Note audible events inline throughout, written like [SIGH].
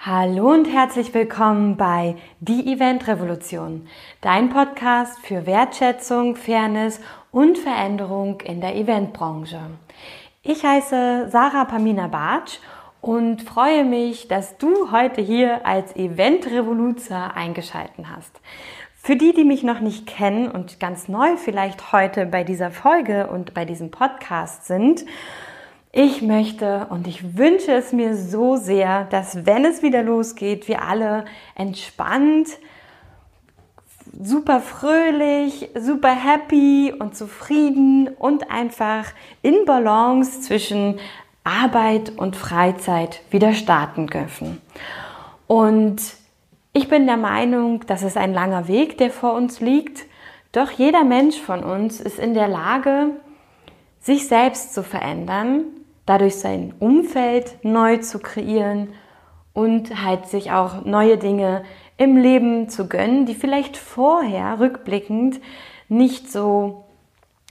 Hallo und herzlich willkommen bei Die Event Revolution, dein Podcast für Wertschätzung, Fairness und Veränderung in der Eventbranche. Ich heiße Sarah Pamina Bartsch und freue mich, dass du heute hier als Event Revoluzer eingeschalten hast. Für die, die mich noch nicht kennen und ganz neu vielleicht heute bei dieser Folge und bei diesem Podcast sind, ich möchte und ich wünsche es mir so sehr, dass wenn es wieder losgeht, wir alle entspannt, super fröhlich, super happy und zufrieden und einfach in Balance zwischen Arbeit und Freizeit wieder starten dürfen. Und ich bin der Meinung, dass es ein langer Weg, der vor uns liegt. Doch jeder Mensch von uns ist in der Lage, sich selbst zu verändern dadurch sein Umfeld neu zu kreieren und halt sich auch neue Dinge im Leben zu gönnen, die vielleicht vorher rückblickend nicht so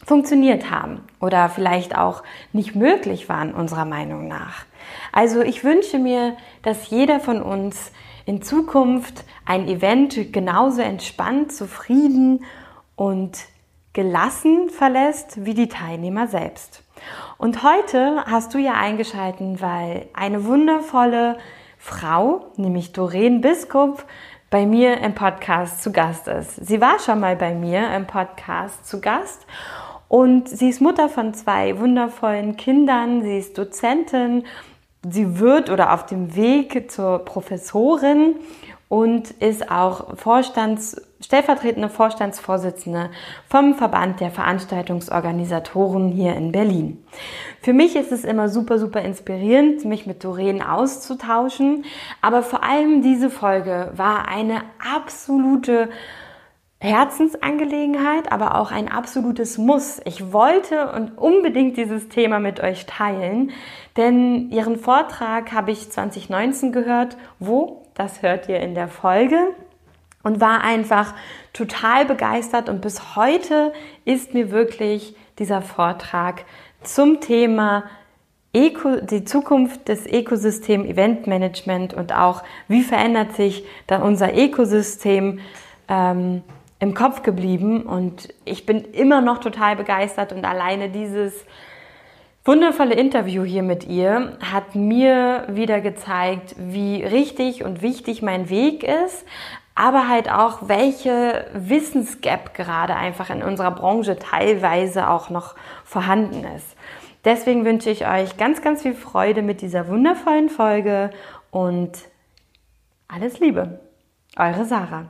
funktioniert haben oder vielleicht auch nicht möglich waren unserer Meinung nach. Also ich wünsche mir, dass jeder von uns in Zukunft ein Event genauso entspannt, zufrieden und gelassen verlässt wie die Teilnehmer selbst. Und heute hast du ja eingeschalten, weil eine wundervolle Frau, nämlich Doreen Biskup, bei mir im Podcast zu Gast ist. Sie war schon mal bei mir im Podcast zu Gast und sie ist Mutter von zwei wundervollen Kindern. Sie ist Dozentin. Sie wird oder auf dem Weg zur Professorin und ist auch Vorstands, stellvertretende Vorstandsvorsitzende vom Verband der Veranstaltungsorganisatoren hier in Berlin. Für mich ist es immer super, super inspirierend, mich mit Doreen auszutauschen, aber vor allem diese Folge war eine absolute Herzensangelegenheit, aber auch ein absolutes Muss. Ich wollte und unbedingt dieses Thema mit euch teilen, denn ihren Vortrag habe ich 2019 gehört, wo das hört ihr in der Folge. Und war einfach total begeistert. Und bis heute ist mir wirklich dieser Vortrag zum Thema Eco, die Zukunft des Ökosystem Eventmanagement und auch wie verändert sich da unser Ökosystem ähm, im Kopf geblieben. Und ich bin immer noch total begeistert. Und alleine dieses wundervolle Interview hier mit ihr hat mir wieder gezeigt, wie richtig und wichtig mein Weg ist, aber halt auch, welche Wissensgap gerade einfach in unserer Branche teilweise auch noch vorhanden ist. Deswegen wünsche ich euch ganz, ganz viel Freude mit dieser wundervollen Folge und alles Liebe. Eure Sarah.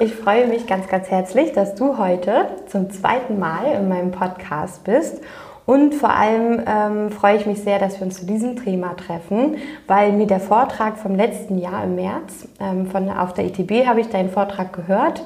Ich freue mich ganz, ganz herzlich, dass du heute zum zweiten Mal in meinem Podcast bist. Und vor allem ähm, freue ich mich sehr, dass wir uns zu diesem Thema treffen, weil mir der Vortrag vom letzten Jahr im März ähm, von, auf der ITB habe ich deinen Vortrag gehört,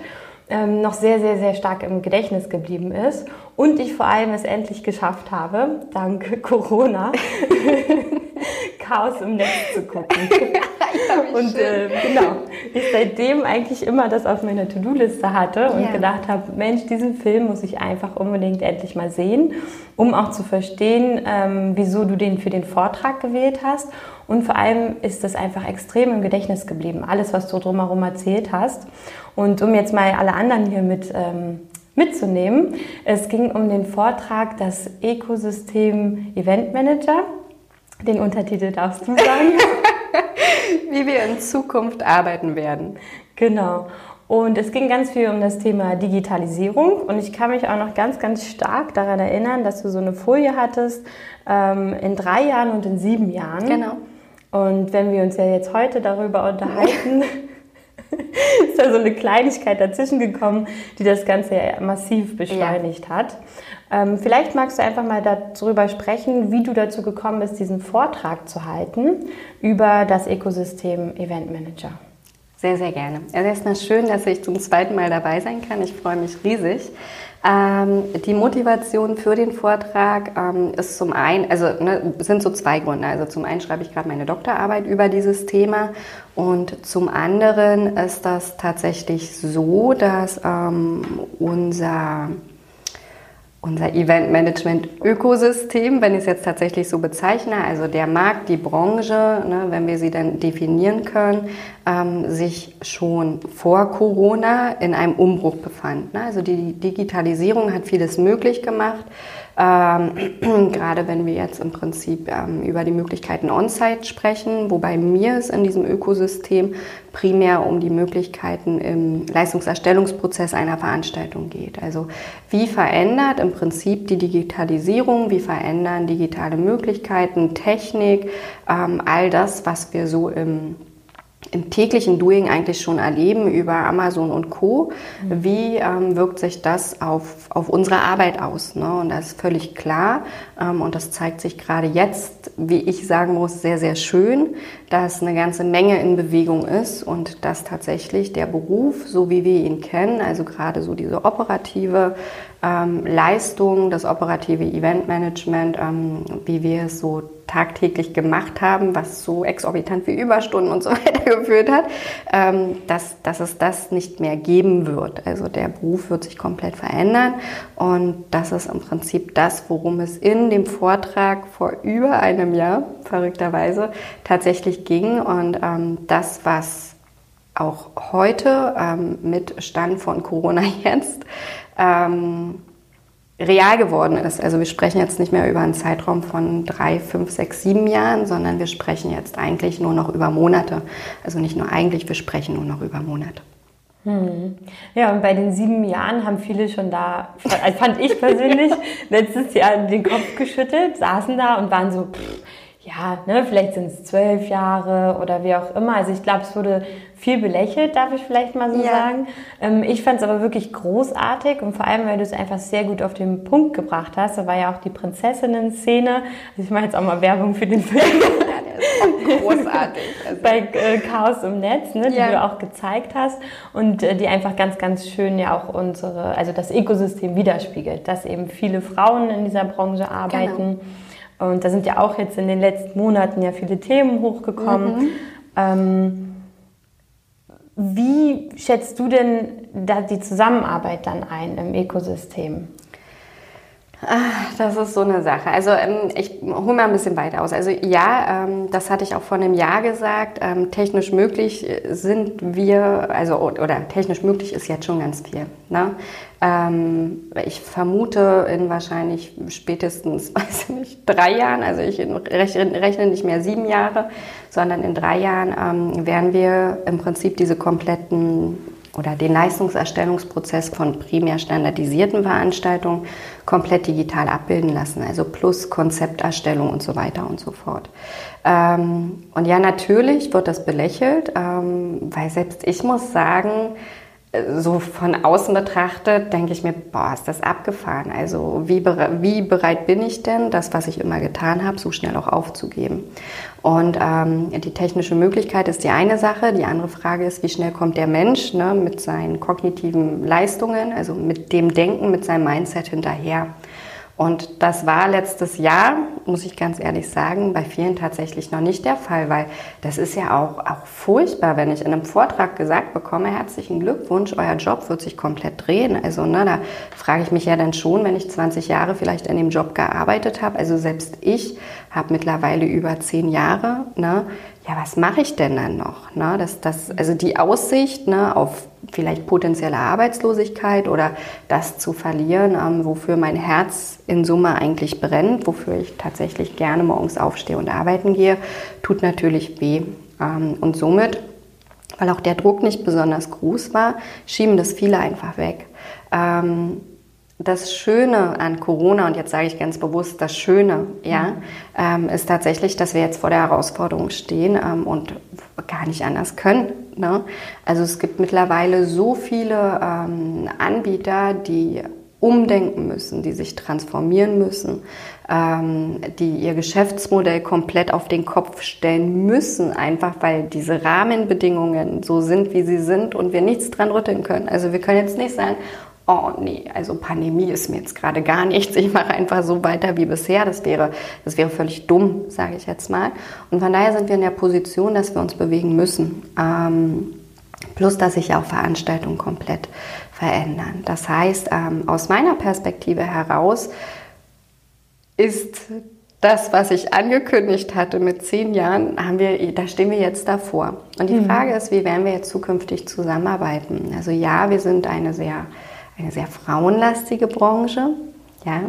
ähm, noch sehr, sehr, sehr stark im Gedächtnis geblieben ist und ich vor allem es endlich geschafft habe, dank [LAUGHS] Corona, [LAUGHS] Chaos im Netz zu gucken. [LAUGHS] und äh, genau, ich seitdem eigentlich immer das auf meiner To-Do-Liste hatte und ja. gedacht habe, Mensch, diesen Film muss ich einfach unbedingt endlich mal sehen, um auch zu verstehen, ähm, wieso du den für den Vortrag gewählt hast. Und vor allem ist das einfach extrem im Gedächtnis geblieben, alles, was du drumherum erzählt hast. Und um jetzt mal alle anderen hier mit ähm, mitzunehmen. Es ging um den Vortrag Das Ökosystem Event Manager. Den Untertitel darfst du sagen. [LAUGHS] Wie wir in Zukunft arbeiten werden. Genau. Und es ging ganz viel um das Thema Digitalisierung. Und ich kann mich auch noch ganz, ganz stark daran erinnern, dass du so eine Folie hattest ähm, in drei Jahren und in sieben Jahren. Genau. Und wenn wir uns ja jetzt heute darüber unterhalten, [LAUGHS] [LAUGHS] ist da so eine Kleinigkeit dazwischen gekommen, die das Ganze ja massiv beschleunigt ja. hat. Ähm, vielleicht magst du einfach mal darüber sprechen, wie du dazu gekommen bist, diesen Vortrag zu halten über das Ökosystem Event Manager. Sehr, sehr gerne. Also erstmal schön, dass ich zum zweiten Mal dabei sein kann. Ich freue mich riesig. Ähm, die Motivation für den Vortrag ähm, ist zum einen, also ne, sind so zwei Gründe. Also zum einen schreibe ich gerade meine Doktorarbeit über dieses Thema und zum anderen ist das tatsächlich so, dass ähm, unser unser Event-Management-Ökosystem, wenn ich es jetzt tatsächlich so bezeichne, also der Markt, die Branche, ne, wenn wir sie dann definieren können, ähm, sich schon vor Corona in einem Umbruch befand. Ne? Also die Digitalisierung hat vieles möglich gemacht. Ähm, [CLEARS THROAT] gerade wenn wir jetzt im Prinzip ähm, über die Möglichkeiten On-Site sprechen, wobei mir es in diesem Ökosystem primär um die Möglichkeiten im Leistungserstellungsprozess einer Veranstaltung geht. Also wie verändert im Prinzip die Digitalisierung, wie verändern digitale Möglichkeiten, Technik, ähm, all das, was wir so im im täglichen Doing eigentlich schon erleben über Amazon und Co. Wie ähm, wirkt sich das auf, auf unsere Arbeit aus? Ne? Und das ist völlig klar. Ähm, und das zeigt sich gerade jetzt, wie ich sagen muss, sehr, sehr schön, dass eine ganze Menge in Bewegung ist und dass tatsächlich der Beruf, so wie wir ihn kennen, also gerade so diese operative ähm, Leistung, das operative Eventmanagement, ähm, wie wir es so tagtäglich gemacht haben, was so exorbitant wie Überstunden und so [LAUGHS] weiter geführt hat, ähm, dass, dass es das nicht mehr geben wird. Also der Beruf wird sich komplett verändern und das ist im Prinzip das, worum es in dem Vortrag vor über einem Jahr, verrückterweise, tatsächlich ging und ähm, das, was auch heute ähm, mit Stand von Corona [LAUGHS] jetzt ähm, real geworden ist. Also wir sprechen jetzt nicht mehr über einen Zeitraum von drei, fünf, sechs, sieben Jahren, sondern wir sprechen jetzt eigentlich nur noch über Monate. Also nicht nur eigentlich, wir sprechen nur noch über Monate. Hm. Ja, und bei den sieben Jahren haben viele schon da, also fand ich persönlich, [LAUGHS] letztes Jahr den Kopf geschüttelt, saßen da und waren so, pff, ja, ne, vielleicht sind es zwölf Jahre oder wie auch immer. Also ich glaube, es wurde viel belächelt, darf ich vielleicht mal so ja. sagen. Ähm, ich fand es aber wirklich großartig und vor allem, weil du es einfach sehr gut auf den Punkt gebracht hast. Da war ja auch die Prinzessinnen-Szene. Also ich mache jetzt auch mal Werbung für den Film. [LAUGHS] großartig. Also. Bei äh, Chaos im Netz, ne, die ja. du auch gezeigt hast und äh, die einfach ganz, ganz schön ja auch unsere, also das Ökosystem widerspiegelt, dass eben viele Frauen in dieser Branche arbeiten. Genau und da sind ja auch jetzt in den letzten Monaten ja viele Themen hochgekommen. Mhm. Ähm, wie schätzt du denn da die Zusammenarbeit dann ein im Ökosystem? Ach, das ist so eine Sache. Also ähm, ich hole mal ein bisschen weiter aus. Also ja, ähm, das hatte ich auch vor einem Jahr gesagt. Ähm, technisch möglich sind wir, also oder technisch möglich ist jetzt schon ganz viel. Ne? ich vermute in wahrscheinlich spätestens, [LAUGHS] weiß ich nicht, drei Jahren, also ich rechne nicht mehr sieben Jahre, sondern in drei Jahren werden wir im Prinzip diese kompletten oder den Leistungserstellungsprozess von primär standardisierten Veranstaltungen komplett digital abbilden lassen, also plus Konzepterstellung und so weiter und so fort. Ähm, und ja, natürlich wird das belächelt, ähm, weil selbst ich muss sagen, so von außen betrachtet, denke ich mir, boah, ist das abgefahren. Also wie, wie bereit bin ich denn, das, was ich immer getan habe, so schnell auch aufzugeben? Und ähm, die technische Möglichkeit ist die eine Sache. Die andere Frage ist, wie schnell kommt der Mensch ne, mit seinen kognitiven Leistungen, also mit dem Denken, mit seinem Mindset hinterher? Und das war letztes Jahr, muss ich ganz ehrlich sagen, bei vielen tatsächlich noch nicht der Fall, weil das ist ja auch, auch furchtbar, wenn ich in einem Vortrag gesagt bekomme, herzlichen Glückwunsch, euer Job wird sich komplett drehen. Also ne, da frage ich mich ja dann schon, wenn ich 20 Jahre vielleicht in dem Job gearbeitet habe, also selbst ich habe mittlerweile über 10 Jahre, ne, ja, was mache ich denn dann noch? Ne? Das, das, also die Aussicht ne, auf vielleicht potenzielle Arbeitslosigkeit oder das zu verlieren, ähm, wofür mein Herz in Summe eigentlich brennt, wofür ich tatsächlich gerne morgens aufstehe und arbeiten gehe, tut natürlich weh. Ähm, und somit, weil auch der Druck nicht besonders groß war, schieben das viele einfach weg. Ähm, das Schöne an Corona, und jetzt sage ich ganz bewusst das Schöne, ja, mhm. ähm, ist tatsächlich, dass wir jetzt vor der Herausforderung stehen ähm, und gar nicht anders können. Ne? Also es gibt mittlerweile so viele ähm, Anbieter, die umdenken müssen, die sich transformieren müssen, ähm, die ihr Geschäftsmodell komplett auf den Kopf stellen müssen, einfach weil diese Rahmenbedingungen so sind, wie sie sind und wir nichts dran rütteln können. Also wir können jetzt nicht sagen, oh nee, also Pandemie ist mir jetzt gerade gar nichts, ich mache einfach so weiter wie bisher. Das wäre, das wäre völlig dumm, sage ich jetzt mal. Und von daher sind wir in der Position, dass wir uns bewegen müssen. Ähm, plus, dass sich auch Veranstaltungen komplett verändern. Das heißt, ähm, aus meiner Perspektive heraus ist das, was ich angekündigt hatte mit zehn Jahren, haben wir, da stehen wir jetzt davor. Und die mhm. Frage ist, wie werden wir jetzt zukünftig zusammenarbeiten? Also ja, wir sind eine sehr, eine sehr frauenlastige Branche, ja,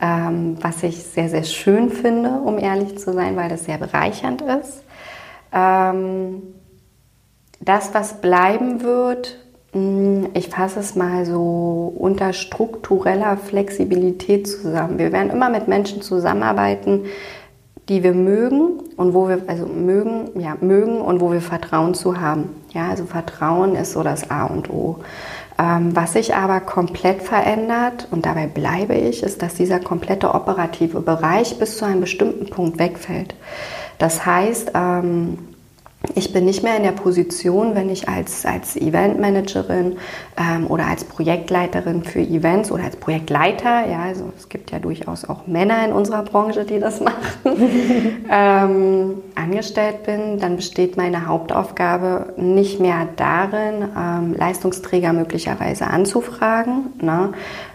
ähm, was ich sehr, sehr schön finde, um ehrlich zu sein, weil das sehr bereichernd ist. Ähm, das, was bleiben wird, hm, ich fasse es mal so unter struktureller Flexibilität zusammen. Wir werden immer mit Menschen zusammenarbeiten, die wir mögen und wo wir, also mögen, ja, mögen und wo wir Vertrauen zu haben. Ja, also Vertrauen ist so das A und O. Ähm, was sich aber komplett verändert, und dabei bleibe ich, ist, dass dieser komplette operative Bereich bis zu einem bestimmten Punkt wegfällt. Das heißt, ähm, ich bin nicht mehr in der Position, wenn ich als, als Eventmanagerin ähm, oder als Projektleiterin für Events oder als Projektleiter, ja, also es gibt ja durchaus auch Männer in unserer Branche, die das [LAUGHS] machen, ähm, angestellt bin, dann besteht meine Hauptaufgabe nicht mehr darin, ähm, Leistungsträger möglicherweise anzufragen ne,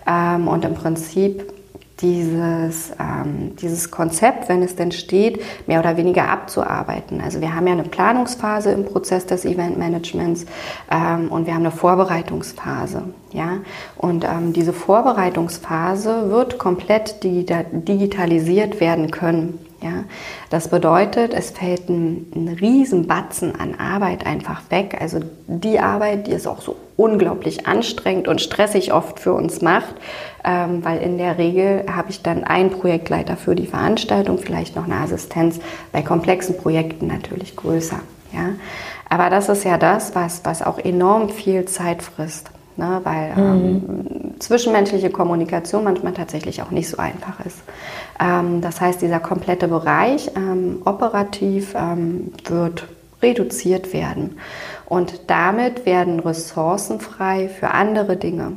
ähm, und im Prinzip dieses, ähm, dieses Konzept, wenn es denn steht, mehr oder weniger abzuarbeiten. Also wir haben ja eine Planungsphase im Prozess des Eventmanagements ähm, und wir haben eine Vorbereitungsphase. Ja? Und ähm, diese Vorbereitungsphase wird komplett digitalisiert werden können. Ja? Das bedeutet, es fällt ein, ein Riesenbatzen an Arbeit einfach weg. Also die Arbeit, die es auch so unglaublich anstrengend und stressig oft für uns macht, ähm, weil in der Regel habe ich dann einen Projektleiter für die Veranstaltung, vielleicht noch eine Assistenz, bei komplexen Projekten natürlich größer. Ja? Aber das ist ja das, was, was auch enorm viel Zeit frisst. Ne, weil mhm. ähm, zwischenmenschliche Kommunikation manchmal tatsächlich auch nicht so einfach ist. Ähm, das heißt, dieser komplette Bereich ähm, operativ ähm, wird reduziert werden. Und damit werden Ressourcen frei für andere Dinge.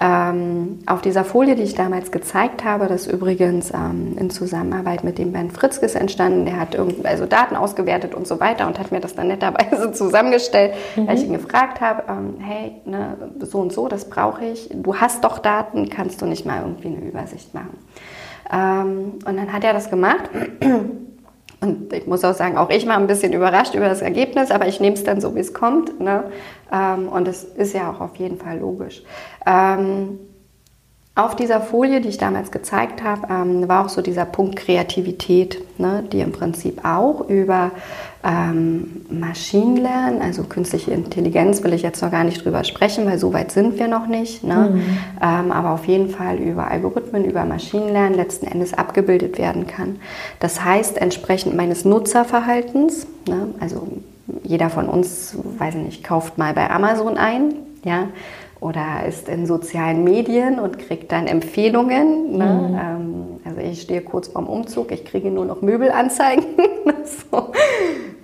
Ähm, auf dieser Folie, die ich damals gezeigt habe, das ist übrigens ähm, in Zusammenarbeit mit dem Ben Fritzkes entstanden. Der hat also Daten ausgewertet und so weiter und hat mir das dann netterweise [LAUGHS] zusammengestellt, mhm. weil ich ihn gefragt habe, ähm, hey, ne, so und so, das brauche ich. Du hast doch Daten, kannst du nicht mal irgendwie eine Übersicht machen? Ähm, und dann hat er das gemacht. [CLEARS THROAT] Und ich muss auch sagen, auch ich war ein bisschen überrascht über das Ergebnis, aber ich nehme es dann so, wie es kommt. Ne? Ähm, und es ist ja auch auf jeden Fall logisch. Ähm, auf dieser Folie, die ich damals gezeigt habe, ähm, war auch so dieser Punkt Kreativität, ne, die im Prinzip auch über ähm, Maschinenlernen, also künstliche Intelligenz, will ich jetzt noch gar nicht drüber sprechen, weil so weit sind wir noch nicht. Ne? Mhm. Ähm, aber auf jeden Fall über Algorithmen, über Maschinenlernen letzten Endes abgebildet werden kann. Das heißt, entsprechend meines Nutzerverhaltens, ne, also jeder von uns, weiß ich nicht, kauft mal bei Amazon ein, ja, oder ist in sozialen Medien und kriegt dann Empfehlungen. Ne? Mhm. Ähm, also ich stehe kurz vorm Umzug, ich kriege nur noch Möbelanzeigen. [LAUGHS] so.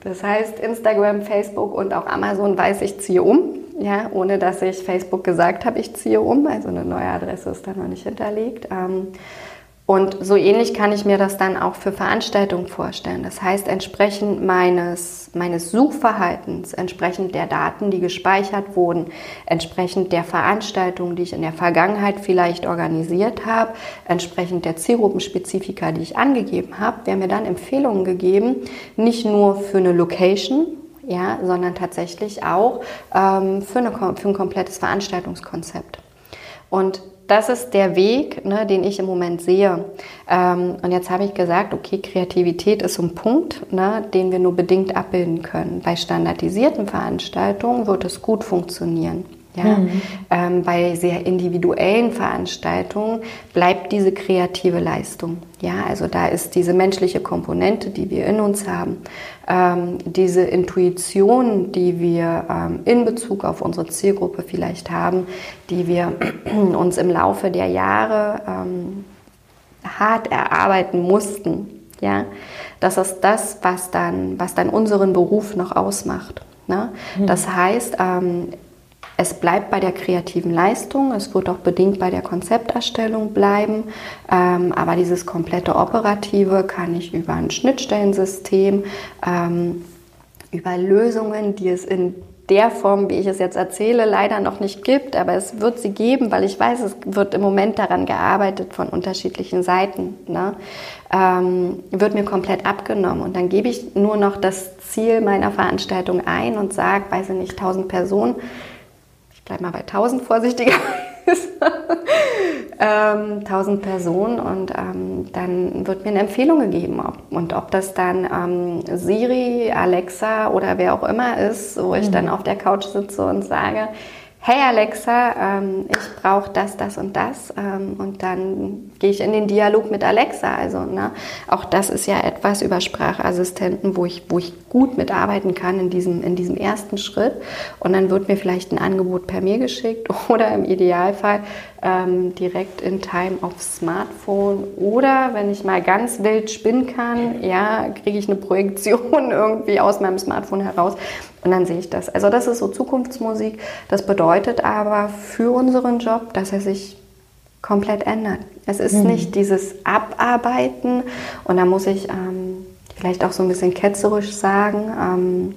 Das heißt, Instagram, Facebook und auch Amazon weiß, ich ziehe um, ja, ohne dass ich Facebook gesagt habe, ich ziehe um. Also eine neue Adresse ist da noch nicht hinterlegt. Ähm, und so ähnlich kann ich mir das dann auch für Veranstaltungen vorstellen. Das heißt, entsprechend meines, meines Suchverhaltens, entsprechend der Daten, die gespeichert wurden, entsprechend der Veranstaltungen, die ich in der Vergangenheit vielleicht organisiert habe, entsprechend der Zielgruppenspezifika, die ich angegeben habe, werden mir dann Empfehlungen gegeben, nicht nur für eine Location, ja, sondern tatsächlich auch ähm, für, eine, für ein komplettes Veranstaltungskonzept. Und das ist der Weg, ne, den ich im Moment sehe. Ähm, und jetzt habe ich gesagt, okay, Kreativität ist so ein Punkt, ne, den wir nur bedingt abbilden können. Bei standardisierten Veranstaltungen wird es gut funktionieren. Ja? Mhm. Ähm, bei sehr individuellen Veranstaltungen bleibt diese kreative Leistung. Ja, also da ist diese menschliche Komponente, die wir in uns haben, ähm, diese Intuition, die wir ähm, in Bezug auf unsere Zielgruppe vielleicht haben, die wir [CLEARS THROAT] uns im Laufe der Jahre ähm, hart erarbeiten mussten. Ja, das ist das, was dann, was dann unseren Beruf noch ausmacht. Ne? Mhm. Das heißt, ähm, es bleibt bei der kreativen Leistung, es wird auch bedingt bei der Konzepterstellung bleiben, ähm, aber dieses komplette Operative kann ich über ein Schnittstellensystem, ähm, über Lösungen, die es in der Form, wie ich es jetzt erzähle, leider noch nicht gibt, aber es wird sie geben, weil ich weiß, es wird im Moment daran gearbeitet von unterschiedlichen Seiten. Ne? Ähm, wird mir komplett abgenommen und dann gebe ich nur noch das Ziel meiner Veranstaltung ein und sage, weiß ich nicht, 1000 Personen bleib mal bei 1000 vorsichtiger. ähm, 1000 Personen und ähm, dann wird mir eine Empfehlung gegeben. Ob, und ob das dann ähm, Siri, Alexa oder wer auch immer ist, wo ich mhm. dann auf der Couch sitze und sage, hey Alexa, ähm, ich brauche das, das und das. Ähm, und dann gehe ich in den Dialog mit Alexa. Also ne, auch das ist ja etwas über Sprachassistenten, wo ich, wo ich gut mitarbeiten kann in diesem, in diesem ersten Schritt. Und dann wird mir vielleicht ein Angebot per Mail geschickt [LAUGHS] oder im Idealfall ähm, direkt in Time aufs Smartphone. Oder wenn ich mal ganz wild spinnen kann, ja, kriege ich eine Projektion [LAUGHS] irgendwie aus meinem Smartphone heraus und dann sehe ich das. Also das ist so Zukunftsmusik. Das bedeutet aber für unseren Job, dass er sich komplett ändert. Es ist mhm. nicht dieses Abarbeiten und da muss ich ähm, vielleicht auch so ein bisschen ketzerisch sagen, ähm,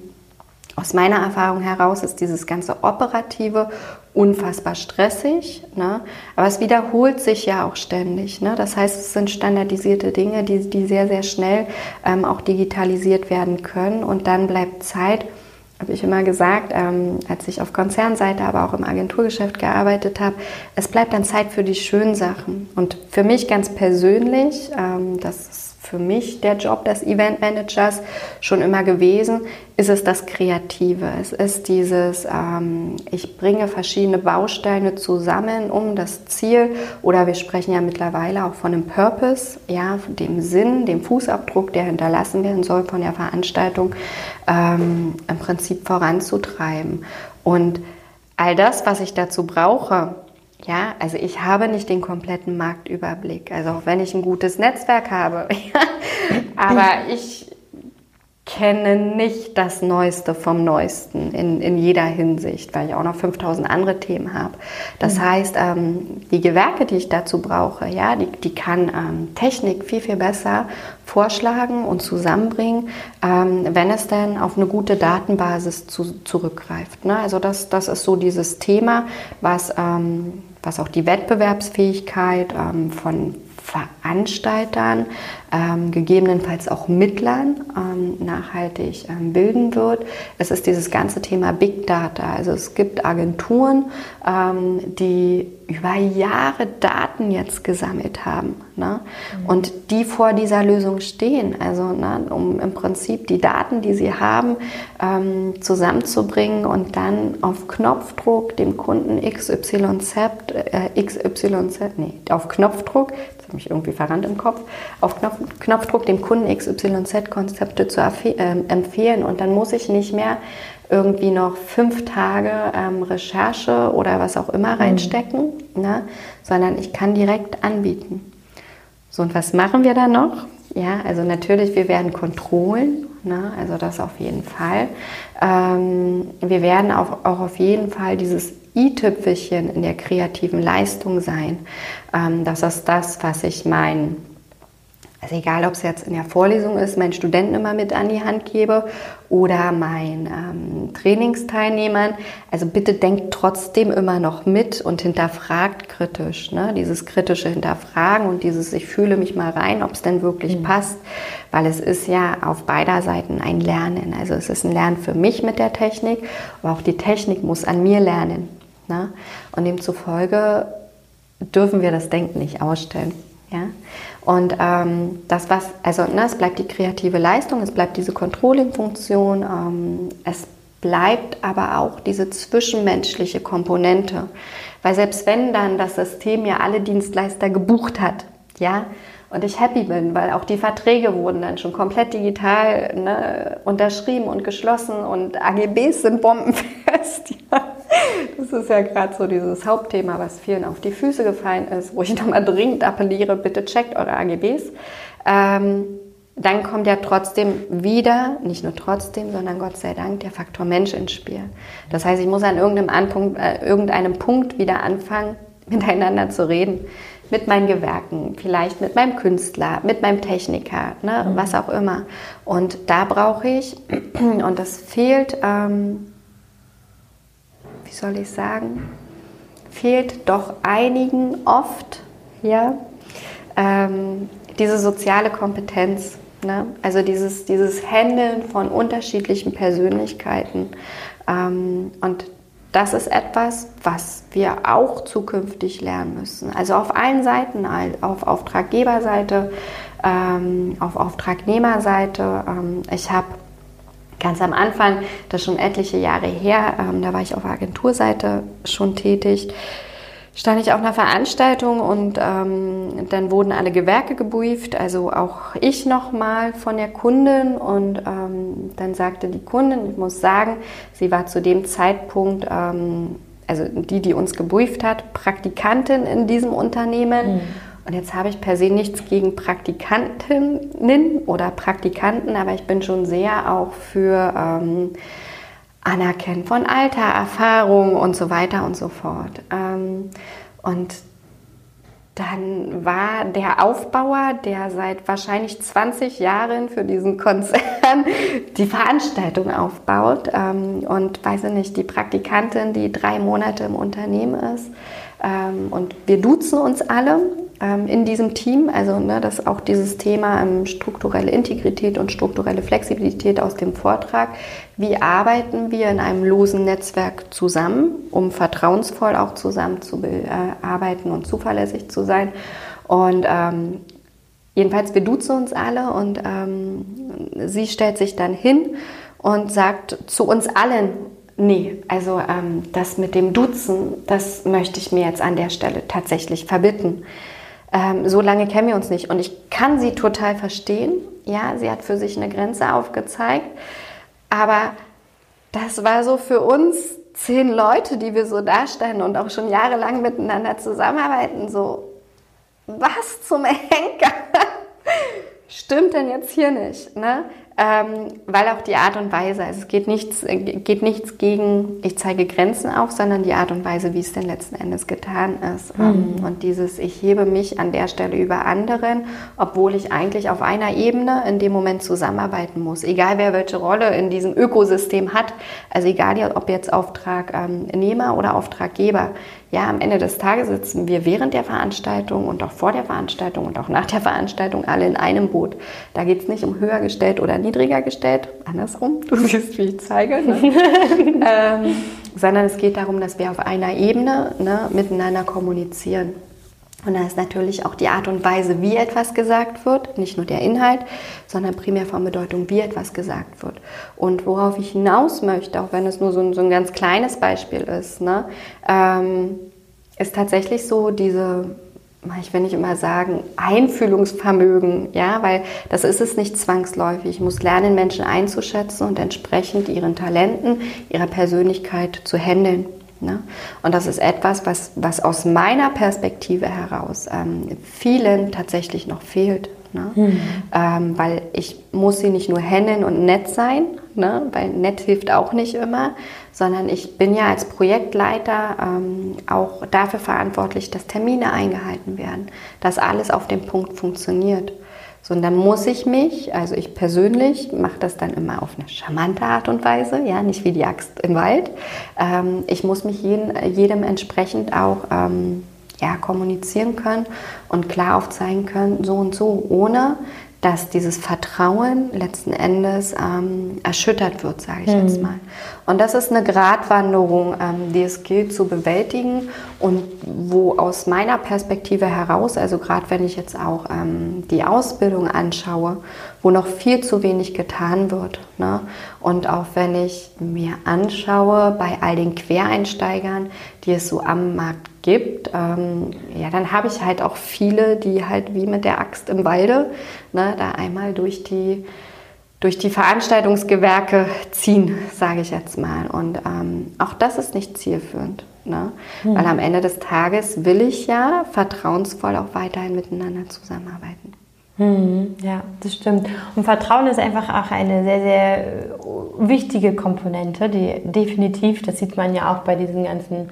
aus meiner Erfahrung heraus ist dieses ganze Operative unfassbar stressig, ne? aber es wiederholt sich ja auch ständig. Ne? Das heißt, es sind standardisierte Dinge, die, die sehr, sehr schnell ähm, auch digitalisiert werden können und dann bleibt Zeit, habe ich immer gesagt, ähm, als ich auf Konzernseite, aber auch im Agenturgeschäft gearbeitet habe, es bleibt dann Zeit für die schönen Sachen. Und für mich ganz persönlich, ähm, das ist für mich der Job des Eventmanagers schon immer gewesen, ist es das Kreative. Es ist dieses, ähm, ich bringe verschiedene Bausteine zusammen, um das Ziel, oder wir sprechen ja mittlerweile auch von dem Purpose, ja, dem Sinn, dem Fußabdruck, der hinterlassen werden soll von der Veranstaltung, ähm, im Prinzip voranzutreiben. Und all das, was ich dazu brauche, ja, also ich habe nicht den kompletten Marktüberblick. Also auch wenn ich ein gutes Netzwerk habe, [LAUGHS] aber ich kenne nicht das Neueste vom Neuesten in, in jeder Hinsicht, weil ich auch noch 5000 andere Themen habe. Das mhm. heißt, ähm, die Gewerke, die ich dazu brauche, ja, die, die kann ähm, Technik viel, viel besser vorschlagen und zusammenbringen, ähm, wenn es denn auf eine gute Datenbasis zu, zurückgreift. Ne? Also das, das ist so dieses Thema, was, ähm, was auch die Wettbewerbsfähigkeit ähm, von Veranstaltern, ähm, gegebenenfalls auch Mittlern ähm, nachhaltig ähm, bilden wird. Es ist dieses ganze Thema Big Data. Also es gibt Agenturen, ähm, die über Jahre Daten jetzt gesammelt haben ne? Mhm. und die vor dieser Lösung stehen. Also ne, um im Prinzip die Daten, die sie haben, ähm, zusammenzubringen und dann auf Knopfdruck dem Kunden XYZ, äh, XYZ, nee, auf Knopfdruck habe mich irgendwie verrannt im Kopf, auf Knopf, Knopfdruck dem Kunden XYZ-Konzepte zu äh, empfehlen. Und dann muss ich nicht mehr irgendwie noch fünf Tage ähm, Recherche oder was auch immer mhm. reinstecken, mhm. ne? sondern ich kann direkt anbieten. So, und was machen wir dann noch? Ja, also natürlich, wir werden Kontrollen, ne? also das auf jeden Fall. Ähm, wir werden auch, auch auf jeden Fall dieses i-Tüpfelchen in der kreativen Leistung sein. Ähm, das ist das, was ich meinen also egal, ob es jetzt in der Vorlesung ist, meinen Studenten immer mit an die Hand gebe oder meinen ähm, Trainingsteilnehmern. Also bitte denkt trotzdem immer noch mit und hinterfragt kritisch. Ne? Dieses kritische Hinterfragen und dieses Ich fühle mich mal rein, ob es denn wirklich mhm. passt. Weil es ist ja auf beider Seiten ein Lernen. Also es ist ein Lernen für mich mit der Technik, aber auch die Technik muss an mir lernen. Ne? Und demzufolge dürfen wir das Denken nicht ausstellen. Ja? Und ähm, das, was, also ne, es bleibt die kreative Leistung, es bleibt diese Controlling-Funktion, ähm, es bleibt aber auch diese zwischenmenschliche Komponente. Weil selbst wenn dann das System ja alle Dienstleister gebucht hat, ja, und ich happy bin, weil auch die Verträge wurden dann schon komplett digital ne, unterschrieben und geschlossen und AGBs sind bombenfest. [LAUGHS] Ja. Das ist ja gerade so dieses Hauptthema, was vielen auf die Füße gefallen ist, wo ich nochmal dringend appelliere, bitte checkt eure AGBs. Ähm, dann kommt ja trotzdem wieder, nicht nur trotzdem, sondern Gott sei Dank, der Faktor Mensch ins Spiel. Das heißt, ich muss an irgendeinem, Anpunkt, äh, irgendeinem Punkt wieder anfangen, [LAUGHS] miteinander zu reden. Mit meinen Gewerken, vielleicht mit meinem Künstler, mit meinem Techniker, ne, mhm. was auch immer. Und da brauche ich, [CLEARS THROAT] und das fehlt, ähm, wie soll ich sagen, fehlt doch einigen oft, ja, ähm, diese soziale Kompetenz. Ne? Also dieses, dieses Handeln von unterschiedlichen Persönlichkeiten. Ähm, und das ist etwas, was wir auch zukünftig lernen müssen. Also auf allen Seiten, auf Auftraggeberseite, ähm, auf Auftragnehmerseite. Ähm, ich habe ganz am Anfang, das ist schon etliche Jahre her, ähm, da war ich auf Agenturseite schon tätig, stand ich auf einer Veranstaltung und ähm, dann wurden alle Gewerke gebrieft, also auch ich nochmal von der Kundin und ähm, dann sagte die Kundin, ich muss sagen, sie war zu dem Zeitpunkt, ähm, also die, die uns gebrieft hat, Praktikantin in diesem Unternehmen. Mhm. Und jetzt habe ich per se nichts gegen Praktikantinnen oder Praktikanten, aber ich bin schon sehr auch für ähm, Anerkennen von Alter, Erfahrung und so weiter und so fort. Ähm, und dann war der Aufbauer, der seit wahrscheinlich 20 Jahren für diesen Konzern [LAUGHS] die Veranstaltung aufbaut ähm, und weiß ich nicht, die Praktikantin, die drei Monate im Unternehmen ist. Ähm, und wir duzen uns alle in diesem Team. Also ne, dass auch dieses Thema ähm, strukturelle Integrität und strukturelle Flexibilität aus dem Vortrag. Wie arbeiten wir in einem losen Netzwerk zusammen, um vertrauensvoll auch zusammen zu äh, arbeiten und zuverlässig zu sein? Und ähm, jedenfalls, wir duzen uns alle und ähm, sie stellt sich dann hin und sagt zu uns allen, nee, also ähm, das mit dem Duzen, das möchte ich mir jetzt an der Stelle tatsächlich verbitten. Ähm, so lange kennen wir uns nicht. Und ich kann sie total verstehen. Ja, sie hat für sich eine Grenze aufgezeigt. Aber das war so für uns zehn Leute, die wir so darstellen und auch schon jahrelang miteinander zusammenarbeiten, so, was zum [LAUGHS] Henker stimmt denn jetzt hier nicht? Ne? Ähm, weil auch die Art und Weise, also es geht nichts, äh, geht nichts gegen, ich zeige Grenzen auf, sondern die Art und Weise, wie es denn letzten Endes getan ist. Mhm. und dieses, ich hebe mich an der Stelle über anderen, obwohl ich eigentlich auf einer Ebene in dem Moment zusammenarbeiten muss. Egal wer welche Rolle in diesem Ökosystem hat, also egal ob jetzt Auftragnehmer oder Auftraggeber ja, am Ende des Tages sitzen wir während der Veranstaltung und auch vor der Veranstaltung und auch nach der Veranstaltung alle in einem Boot. Da geht es nicht um höher gestellt oder niedriger gestellt, andersrum, du [LAUGHS] siehst, wie ich zeige, ne? [LAUGHS] ähm, sondern es geht darum, dass wir auf einer Ebene ne, miteinander kommunizieren. Und da ist natürlich auch die Art und Weise, wie etwas gesagt wird, nicht nur der Inhalt, sondern primär von Bedeutung, wie etwas gesagt wird. Und worauf ich hinaus möchte, auch wenn es nur so ein, so ein ganz kleines Beispiel ist, ne, ähm, ist tatsächlich so diese, ich will nicht immer sagen, Einfühlungsvermögen, ja, weil das ist es nicht zwangsläufig. Ich muss lernen, Menschen einzuschätzen und entsprechend ihren Talenten, ihrer Persönlichkeit zu handeln. Ne? Und das ist etwas, was, was aus meiner Perspektive heraus ähm, vielen tatsächlich noch fehlt. Ne? Mhm. Ähm, weil ich muss sie nicht nur handeln und nett sein, ne? weil nett hilft auch nicht immer, sondern ich bin ja als Projektleiter ähm, auch dafür verantwortlich, dass Termine eingehalten werden, dass alles auf dem Punkt funktioniert. So, und dann muss ich mich, also ich persönlich mache das dann immer auf eine charmante Art und Weise, ja, nicht wie die Axt im Wald. Ähm, ich muss mich jeden, jedem entsprechend auch ähm, ja, kommunizieren können und klar aufzeigen können, so und so, ohne dass dieses Vertrauen letzten Endes ähm, erschüttert wird, sage ich mhm. jetzt mal. Und das ist eine Gratwanderung, ähm, die es gilt zu bewältigen und wo aus meiner Perspektive heraus, also gerade wenn ich jetzt auch ähm, die Ausbildung anschaue, wo noch viel zu wenig getan wird. Ne? Und auch wenn ich mir anschaue bei all den Quereinsteigern, die es so am Markt gibt, ähm, ja, dann habe ich halt auch viele, die halt wie mit der Axt im Walde ne, da einmal durch die, durch die Veranstaltungsgewerke ziehen, sage ich jetzt mal. Und ähm, auch das ist nicht zielführend. Ne? Mhm. Weil am Ende des Tages will ich ja vertrauensvoll auch weiterhin miteinander zusammenarbeiten. Mhm, ja, das stimmt. Und Vertrauen ist einfach auch eine sehr, sehr wichtige Komponente, die definitiv, das sieht man ja auch bei diesen ganzen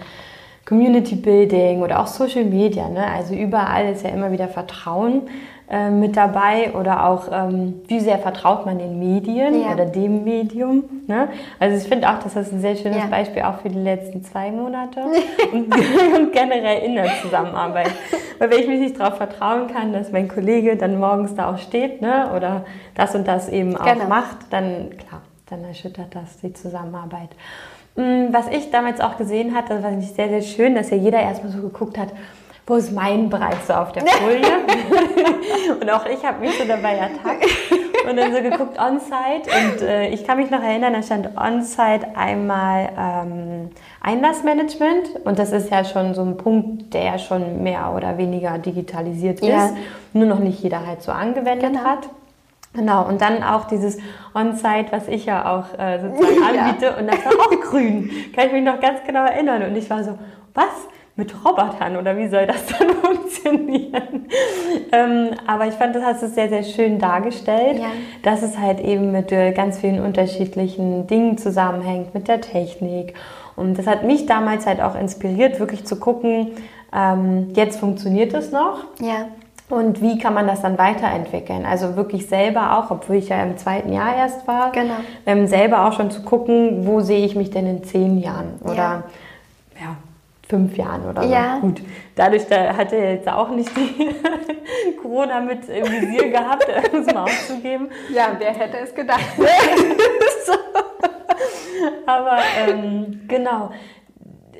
Community Building oder auch Social Media. Ne? Also überall ist ja immer wieder Vertrauen äh, mit dabei oder auch, ähm, wie sehr vertraut man den Medien ja. oder dem Medium. Ne? Also ich finde auch, dass das ein sehr schönes ja. Beispiel auch für die letzten zwei Monate [LAUGHS] und, und, generell in der Zusammenarbeit. Weil wenn ich mich nicht darauf vertrauen kann, dass mein Kollege dann morgens da auch steht ne? oder das und das eben auch genau. macht, dann klar, dann erschüttert das die Zusammenarbeit. Mm, was ich damals auch gesehen hatte, das fand ich sehr, sehr schön, dass ja jeder erstmal so geguckt hat, wo ist mein Bereich so auf der [LAUGHS] Folie? [LAUGHS] und auch ich habe mich so dabei ertappt und dann so geguckt on-site und äh, ich kann mich noch erinnern, da stand on-site einmal ähm, Einlassmanagement und das ist ja schon so ein Punkt, der ja schon mehr oder weniger digitalisiert ja. ist, nur noch nicht jeder halt so angewendet genau. hat. Genau, und dann auch dieses On-Site, was ich ja auch äh, sozusagen [LAUGHS] anbiete. Ja. Und das war auch grün. Kann ich mich noch ganz genau erinnern. Und ich war so, was? Mit Robotern oder wie soll das dann [LAUGHS] funktionieren? ähm, aber ich fand, das hast du sehr, sehr schön dargestellt, ja. dass es halt eben mit äh, ganz vielen unterschiedlichen Dingen zusammenhängt, mit der Technik. Und das hat mich damals halt auch inspiriert, wirklich zu gucken, ähm, jetzt funktioniert es noch. Ja. Und wie kann man das dann weiterentwickeln? Also wirklich selber auch, obwohl ich ja im zweiten Jahr erst war, genau. ähm, selber auch schon zu gucken, wo sehe ich mich denn in zehn Jahren oder ja, ja fünf Jahren oder so. Ja. Gut, dadurch da hatte er jetzt auch nicht die [LAUGHS] Corona mit im Visier [LAUGHS] gehabt, es mal auszugeben. Ja, wer hätte es gedacht? [LAUGHS] Aber ähm, genau,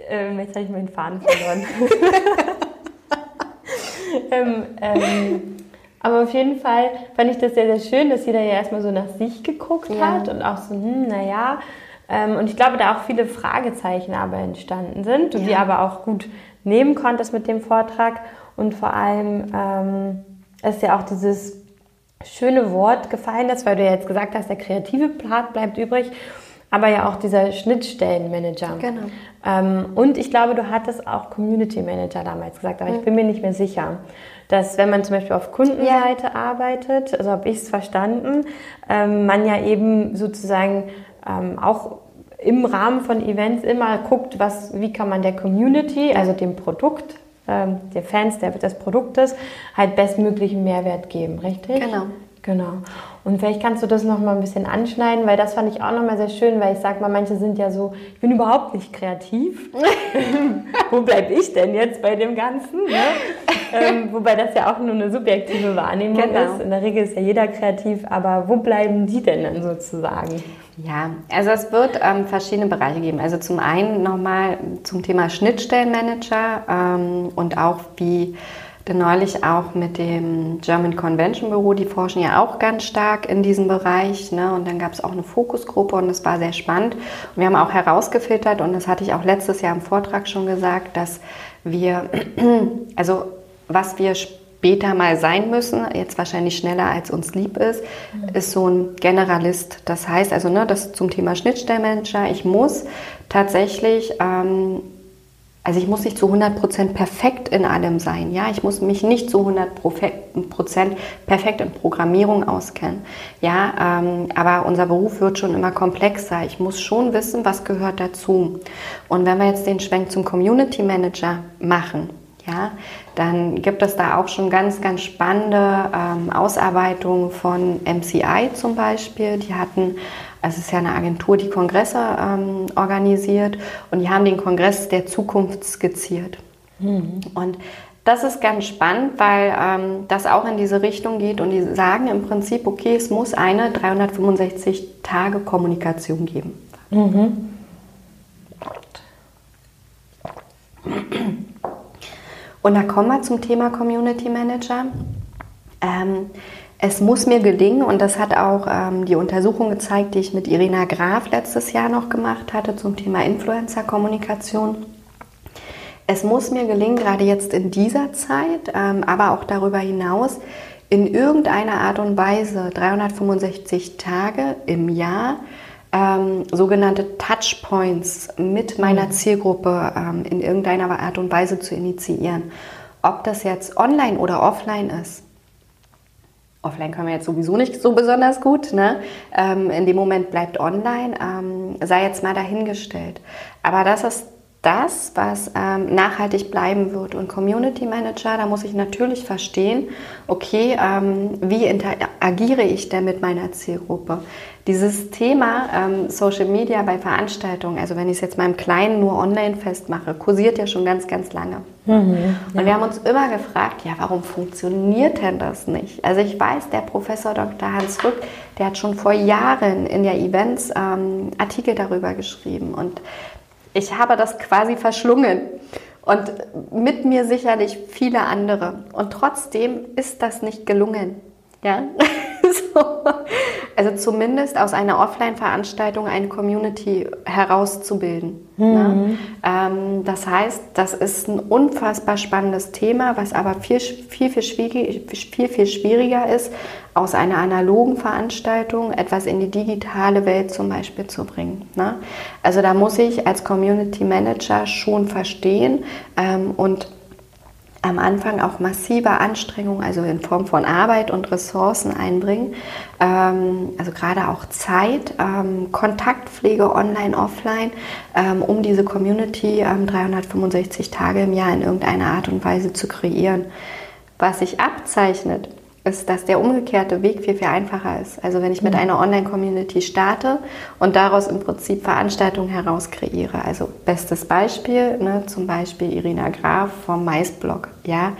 ähm, jetzt habe ich meinen Faden verloren. Ähm, ähm, aber auf jeden Fall fand ich das sehr, sehr schön, dass jeder ja erstmal so nach sich geguckt ja. hat und auch so, hm, naja. Ähm, und ich glaube, da auch viele Fragezeichen aber entstanden sind, ja. die aber auch gut nehmen konntest mit dem Vortrag. Und vor allem ähm, ist ja auch dieses schöne Wort gefallen ist, weil du ja jetzt gesagt hast, der kreative Part bleibt übrig aber ja auch dieser Schnittstellenmanager. Genau. Ähm, und ich glaube, du hattest auch Community Manager damals gesagt, aber mhm. ich bin mir nicht mehr sicher, dass wenn man zum Beispiel auf Kundenseite ja. arbeitet, also habe ich es verstanden, ähm, man ja eben sozusagen ähm, auch im Rahmen von Events immer guckt, was, wie kann man der Community, also dem Produkt, ähm, der Fans der, des Produktes, halt bestmöglichen Mehrwert geben, richtig? Genau. Genau. Und vielleicht kannst du das noch mal ein bisschen anschneiden, weil das fand ich auch noch mal sehr schön, weil ich sag mal, manche sind ja so, ich bin überhaupt nicht kreativ. [LAUGHS] wo bleibe ich denn jetzt bei dem Ganzen? Ne? ähm, wobei das ja auch nur eine subjektive Wahrnehmung genau. ist. In der Regel ist ja jeder kreativ, aber wo bleiben die denn dann sozusagen? Ja, also es wird ähm, verschiedene Bereiche geben. Also zum einen nochmal zum Thema Schnittstellenmanager ähm, und auch wie denn neulich auch mit dem German Convention Büro, die forschen ja auch ganz stark in diesem Bereich. Ne? Und dann gab es auch eine Fokusgruppe und das war sehr spannend. Und wir haben auch herausgefiltert, und das hatte ich auch letztes Jahr im Vortrag schon gesagt, dass wir, [CLEARS THROAT] also was wir später mal sein müssen, jetzt wahrscheinlich schneller als uns lieb ist, ist so ein Generalist. Das heißt also, ne, das zum Thema Schnittstellenmanager, ich muss tatsächlich ähm, also ich muss nicht zu 100% perfekt in allem sein. Ja, ich muss mich nicht zu 100% perfekt in Programmierung auskennen. Ja, ähm, aber unser Beruf wird schon immer komplexer. Ich muss schon wissen, was gehört dazu. Und wenn wir jetzt den Schwenk zum Community Manager machen, ja, dann gibt es da auch schon ganz, ganz spannende ähm, Ausarbeitungen von MCI zum Beispiel. Die hatten es ist ja eine Agentur, die Kongresse ähm, organisiert und die haben den Kongress der Zukunft skizziert. Mhm. Und das ist ganz spannend, weil ähm, das auch in diese Richtung geht und die sagen im Prinzip, okay, es muss eine 365 Tage Kommunikation geben. Mhm. Und da kommen wir zum Thema Community Manager. Ähm, es muss mir gelingen, und das hat auch ähm, die Untersuchung gezeigt, die ich mit Irina Graf letztes Jahr noch gemacht hatte zum Thema Influencer-Kommunikation es muss mir gelingen, gerade jetzt in dieser Zeit, ähm, aber auch darüber hinaus, in irgendeiner Art und Weise 365 Tage im Jahr ähm, sogenannte Touchpoints mit meiner mhm. Zielgruppe ähm, in irgendeiner Art und Weise zu initiieren. Ob das jetzt online oder offline ist. Offline können wir jetzt sowieso nicht so besonders gut. Ne? Ähm, in dem Moment bleibt online, ähm, sei jetzt mal dahingestellt. Aber das ist das, was ähm, nachhaltig bleiben wird. Und Community Manager, da muss ich natürlich verstehen, okay, ähm, wie interagiere ich denn mit meiner Zielgruppe? Dieses Thema ähm, Social Media bei Veranstaltungen, also wenn ich es jetzt im Kleinen nur online festmache, kursiert ja schon ganz, ganz lange. Mhm, ja. Und wir haben uns immer gefragt, ja, warum funktioniert denn das nicht? Also ich weiß, der Professor Dr. Hans Rück, der hat schon vor Jahren in der Events ähm, Artikel darüber geschrieben. Und ich habe das quasi verschlungen. Und mit mir sicherlich viele andere. Und trotzdem ist das nicht gelungen. Ja? [LAUGHS] so. [LAUGHS] Also zumindest aus einer Offline-Veranstaltung eine Community herauszubilden. Mhm. Ne? Ähm, das heißt, das ist ein unfassbar spannendes Thema, was aber viel, viel, viel, schwierig, viel, viel schwieriger ist, aus einer analogen Veranstaltung etwas in die digitale Welt zum Beispiel zu bringen. Ne? Also da muss ich als Community Manager schon verstehen ähm, und am Anfang auch massive Anstrengungen, also in Form von Arbeit und Ressourcen einbringen. Ähm, also gerade auch Zeit, ähm, Kontaktpflege online, offline, ähm, um diese Community 365 Tage im Jahr in irgendeiner Art und Weise zu kreieren. Was sich abzeichnet, ist, dass der umgekehrte Weg viel, viel einfacher ist. Also wenn ich mit mhm. einer Online-Community starte und daraus im Prinzip Veranstaltungen heraus kreiere. Also bestes Beispiel, ne, zum Beispiel Irina Graf vom Maisblog, ja.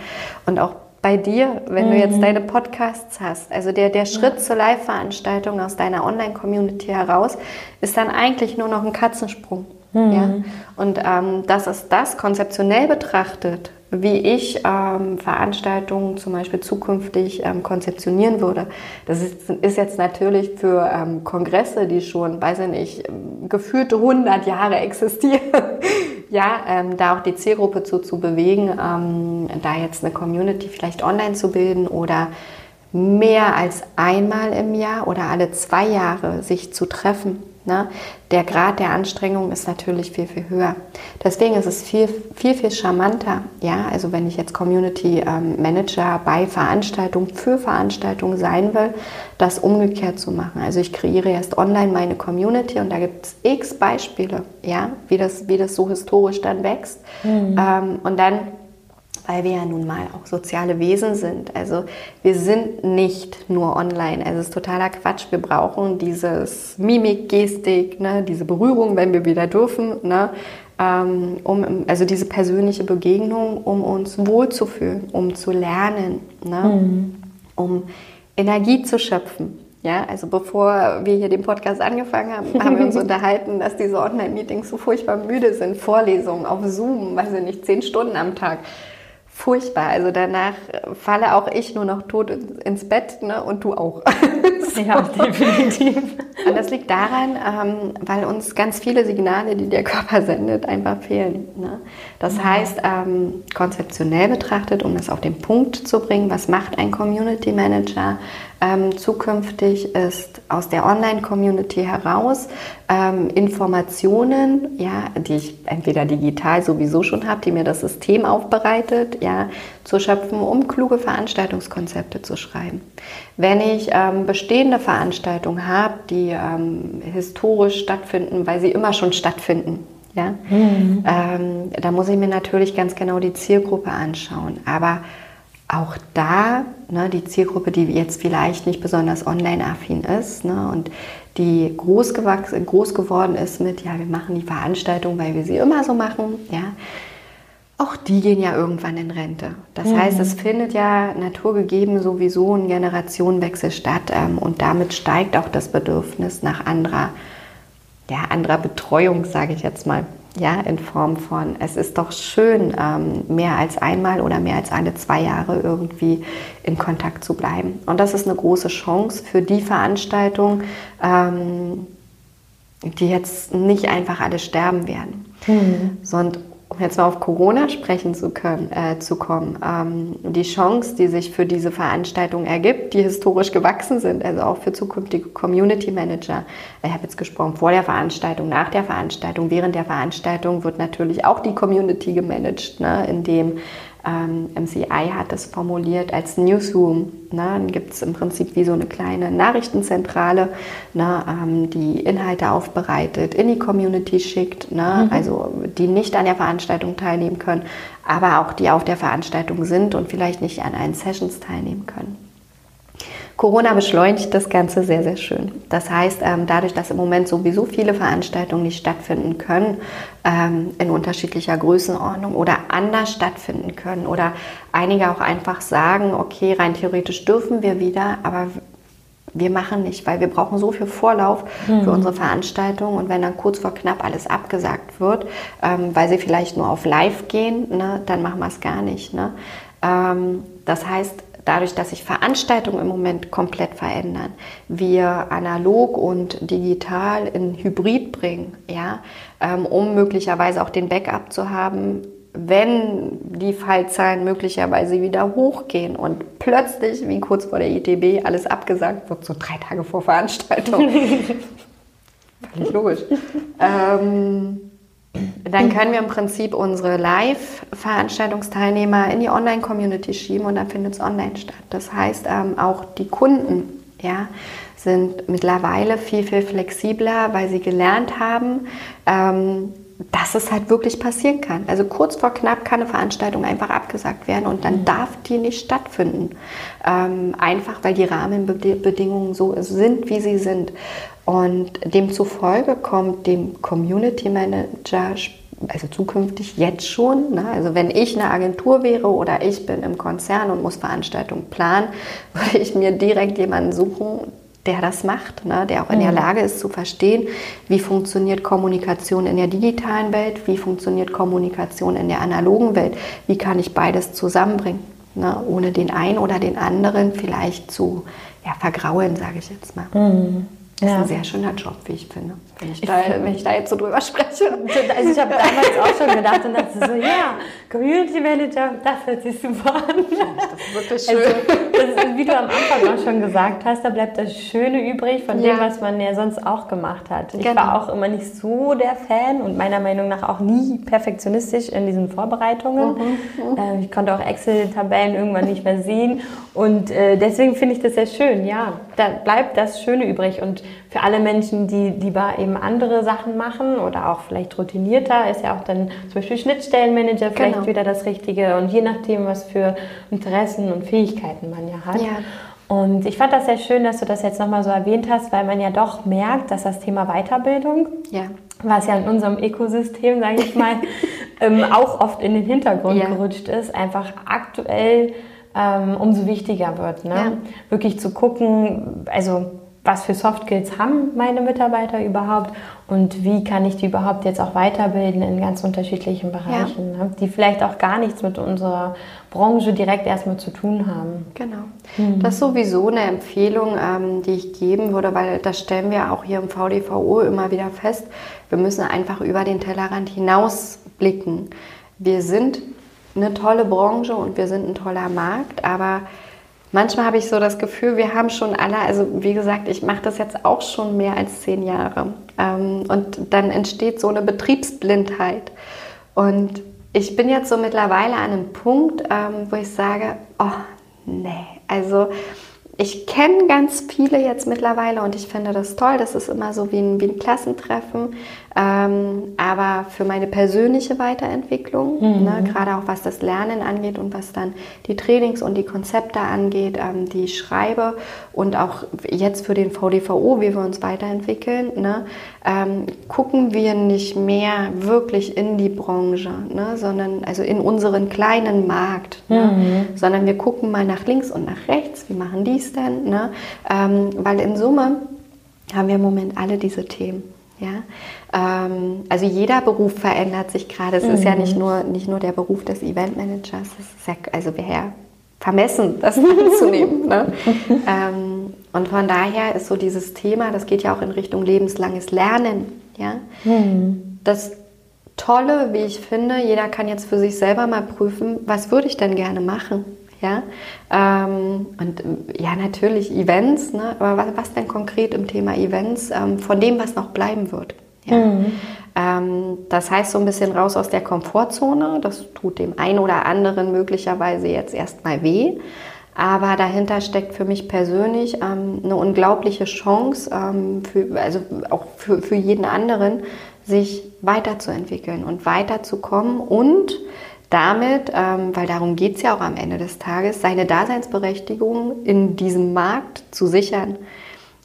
Und auch bei dir, wenn mhm. du jetzt mhm. deine Podcasts hast, also der, der Schritt ja. zur Live-Veranstaltung aus deiner Online-Community heraus, ist dann eigentlich nur noch ein Katzensprung. Mhm. Ja? Und ähm, das ist das konzeptionell betrachtet, wie ich ähm, Veranstaltungen zum Beispiel zukünftig ähm, konzeptionieren würde. Das ist, ist jetzt natürlich für ähm, Kongresse, die schon, weiß ich nicht, gefühlte 100 Jahre existieren, [LAUGHS] ja, ähm, da auch die Zielgruppe zu, zu bewegen, ähm, da jetzt eine Community vielleicht online zu bilden oder mehr als einmal im Jahr oder alle zwei Jahre sich zu treffen Ne? Der Grad der Anstrengung ist natürlich viel, viel höher. Deswegen ist es viel, viel, viel charmanter, ja, also wenn ich jetzt Community ähm, Manager bei Veranstaltungen für Veranstaltungen sein will, das umgekehrt zu machen. Also ich kreiere erst online meine Community und da gibt es x Beispiele, ja, wie das, wie das so historisch dann wächst. Mhm. Ähm, und dann weil wir ja nun mal auch soziale Wesen sind. Also wir sind nicht nur online. Also es ist totaler Quatsch. Wir brauchen dieses Mimik, Gestik, ne, diese Berührung, wenn wir wieder dürfen, ne, ähm, um, also diese persönliche Begegnung, um uns wohlzufühlen, um zu lernen, ne, mhm. um Energie zu schöpfen. Ja, also bevor wir hier den Podcast angefangen haben, haben wir uns [LAUGHS] unterhalten, dass diese Online-Meetings so furchtbar müde sind. Vorlesungen auf Zoom, weiß ich nicht, zehn Stunden am Tag furchtbar. Also danach falle auch ich nur noch tot ins Bett ne? und du auch. [LAUGHS] so. Ja, definitiv. Und das liegt daran, ähm, weil uns ganz viele Signale, die der Körper sendet, einfach fehlen. Ne? Das ja. heißt, ähm, konzeptionell betrachtet, um das auf den Punkt zu bringen, was macht ein Community Manager? Ähm, zukünftig ist aus der Online-Community heraus ähm, Informationen, ja, die ich entweder digital sowieso schon habe, die mir das System aufbereitet, ja, zu schöpfen, um kluge Veranstaltungskonzepte zu schreiben. Wenn ich ähm, bestehende Veranstaltungen habe, die ähm, historisch stattfinden, weil sie immer schon stattfinden, ja, mhm. Ähm, da muss ich mir natürlich ganz genau die Zielgruppe anschauen. Aber auch da, ne, die Zielgruppe, die jetzt vielleicht nicht besonders online-affin ist ne, und die groß, groß geworden ist mit, ja, wir machen die Veranstaltung, weil wir sie immer so machen, ja, auch die gehen ja irgendwann in Rente. Das mhm. heißt, es findet ja naturgegeben sowieso ein Generationenwechsel statt ähm, und damit steigt auch das Bedürfnis nach anderer, ja, anderer Betreuung, sage ich jetzt mal. Ja, in Form von, es ist doch schön, ähm, mehr als einmal oder mehr als alle zwei Jahre irgendwie in Kontakt zu bleiben. Und das ist eine große Chance für die Veranstaltung, ähm, die jetzt nicht einfach alle sterben werden, mhm. sondern um jetzt mal auf Corona sprechen zu können, äh, zu kommen, ähm, die Chance, die sich für diese Veranstaltung ergibt, die historisch gewachsen sind, also auch für zukünftige Community Manager. Ich habe jetzt gesprochen vor der Veranstaltung, nach der Veranstaltung, während der Veranstaltung wird natürlich auch die Community gemanagt, ne, indem ähm, MCI hat es formuliert als Newsroom. Ne? Dann gibt es im Prinzip wie so eine kleine Nachrichtenzentrale, ne? ähm, die Inhalte aufbereitet, in die Community schickt, ne? Mhm. also die nicht an der Veranstaltung teilnehmen können, aber auch die auf der Veranstaltung sind und vielleicht nicht an allen Sessions teilnehmen können. Corona beschleunigt das Ganze sehr, sehr schön. Das heißt, ähm, dadurch, dass im Moment sowieso viele Veranstaltungen nicht stattfinden können, ähm, in unterschiedlicher Größenordnung oder anders stattfinden können oder einige auch einfach sagen, okay, rein theoretisch dürfen wir wieder, aber wir machen nicht, weil wir brauchen so viel Vorlauf mhm. für unsere Veranstaltung und wenn dann kurz vor knapp alles abgesagt wird, ähm, weil sie vielleicht nur auf Live gehen, ne, dann machen wir es gar nicht. Ne? das heißt, dadurch, dass sich Veranstaltungen im Moment komplett verändern, wir analog und digital in Hybrid bringen, ja, ähm, um möglicherweise auch den Backup zu haben, wenn die Fallzahlen möglicherweise wieder hochgehen und plötzlich, wie kurz vor der ITB, alles abgesagt wird, so drei Tage vor Veranstaltung. [LAUGHS] Völlig logisch. ähm, dann können wir im Prinzip unsere Live-Veranstaltungsteilnehmer in die Online-Community schieben und dann findet es online statt. Das heißt, ähm, auch die Kunden ja, sind mittlerweile viel, viel flexibler, weil sie gelernt haben, ähm, dass es halt wirklich passieren kann. Also kurz vor knapp kann eine Veranstaltung einfach abgesagt werden und dann mhm. darf die nicht stattfinden. Ähm, einfach weil die Rahmenbedingungen so sind, wie sie sind. Und demzufolge kommt dem Community Manager also zukünftig jetzt schon, ne? also wenn ich eine Agentur wäre oder ich bin im Konzern und muss Veranstaltungen planen, [LAUGHS] würde ich mir direkt jemanden suchen, der das macht, ne? der auch in der mhm. Lage ist zu verstehen, wie funktioniert Kommunikation in der digitalen Welt, wie funktioniert Kommunikation in der analogen Welt, wie kann ich beides zusammenbringen, ne? ohne den einen oder den anderen vielleicht zu ja, vergraulen, sage ich jetzt mal. Mhm. Das ist ja. ein sehr schöner Job, wie ich finde, wenn ich, da, wenn ich da jetzt so drüber spreche. Also ich habe damals auch schon gedacht und dachte so, ja, Community Manager, das hört sich super an. das ist wirklich also, schön. Also, ist, wie du am Anfang auch schon gesagt hast, da bleibt das Schöne übrig von ja. dem, was man ja sonst auch gemacht hat. Ich genau. war auch immer nicht so der Fan und meiner Meinung nach auch nie perfektionistisch in diesen Vorbereitungen. Mhm. Mhm. Äh, ich konnte auch Excel-Tabellen irgendwann nicht mehr sehen und äh, deswegen finde ich das sehr schön. Ja, da bleibt das Schöne übrig und für alle Menschen, die lieber eben andere Sachen machen oder auch vielleicht routinierter, ist ja auch dann zum Beispiel Schnittstellenmanager vielleicht genau. wieder das Richtige und je nachdem, was für Interessen und Fähigkeiten man ja hat. Ja. Und ich fand das sehr schön, dass du das jetzt nochmal so erwähnt hast, weil man ja doch merkt, dass das Thema Weiterbildung, ja. was ja in unserem Ökosystem, sage ich mal, [LAUGHS] ähm, auch oft in den Hintergrund ja. gerutscht ist, einfach aktuell ähm, umso wichtiger wird. Ne? Ja. Wirklich zu gucken, also was für Soft Skills haben meine Mitarbeiter überhaupt und wie kann ich die überhaupt jetzt auch weiterbilden in ganz unterschiedlichen Bereichen, ja. ne, die vielleicht auch gar nichts mit unserer Branche direkt erstmal zu tun haben. Genau. Mhm. Das ist sowieso eine Empfehlung, ähm, die ich geben würde, weil das stellen wir auch hier im VDVO immer wieder fest. Wir müssen einfach über den Tellerrand hinaus blicken. Wir sind eine tolle Branche und wir sind ein toller Markt, aber manchmal habe ich so das Gefühl, wir haben schon alle, also wie gesagt, ich mache das jetzt auch schon mehr als zehn Jahre. Ähm, und dann entsteht so eine Betriebsblindheit. Und ich bin jetzt so mittlerweile an einem Punkt, ähm, wo ich sage, oh nee, also ich kenne ganz viele jetzt mittlerweile und ich finde das toll. Das ist immer so wie ein, wie ein Klassentreffen. Ähm, aber für meine persönliche Weiterentwicklung, mhm. ne, gerade auch was das Lernen angeht und was dann die Trainings und die Konzepte angeht, ähm, die ich schreibe und auch jetzt für den VDVO, wie wir uns weiterentwickeln, ne, ähm, gucken wir nicht mehr wirklich in die Branche, ne, sondern also in unseren kleinen Markt, ne, mhm. sondern wir gucken mal nach links und nach rechts, wie machen die es denn, ne, ähm, weil in Summe haben wir im Moment alle diese Themen. Ja, ähm, also jeder Beruf verändert sich gerade. Es mhm. ist ja nicht nur, nicht nur der Beruf des Eventmanagers. Es ist ja, also wäre ja vermessen, das [LAUGHS] anzunehmen. ne? [LAUGHS] ähm, und von daher ist so dieses Thema, das geht ja auch in Richtung lebenslanges Lernen. Ja? Mhm. Das Tolle, wie ich finde, jeder kann jetzt für sich selber mal prüfen, was würde ich denn gerne machen? Ja, ähm, und ja, natürlich Events, ne? aber was, was, denn konkret im Thema Events ähm, von dem, was noch bleiben wird? Ja. Mhm. Ähm, das heißt so ein bisschen raus aus der Komfortzone. Das tut dem einen oder anderen möglicherweise jetzt erstmal weh. Aber dahinter steckt für mich persönlich ähm, eine unglaubliche Chance, ähm, für, also auch für, für jeden anderen, sich weiterzuentwickeln und weiterzukommen und damit, ähm, weil darum geht es ja auch am Ende des Tages, seine Daseinsberechtigung in diesem Markt zu sichern.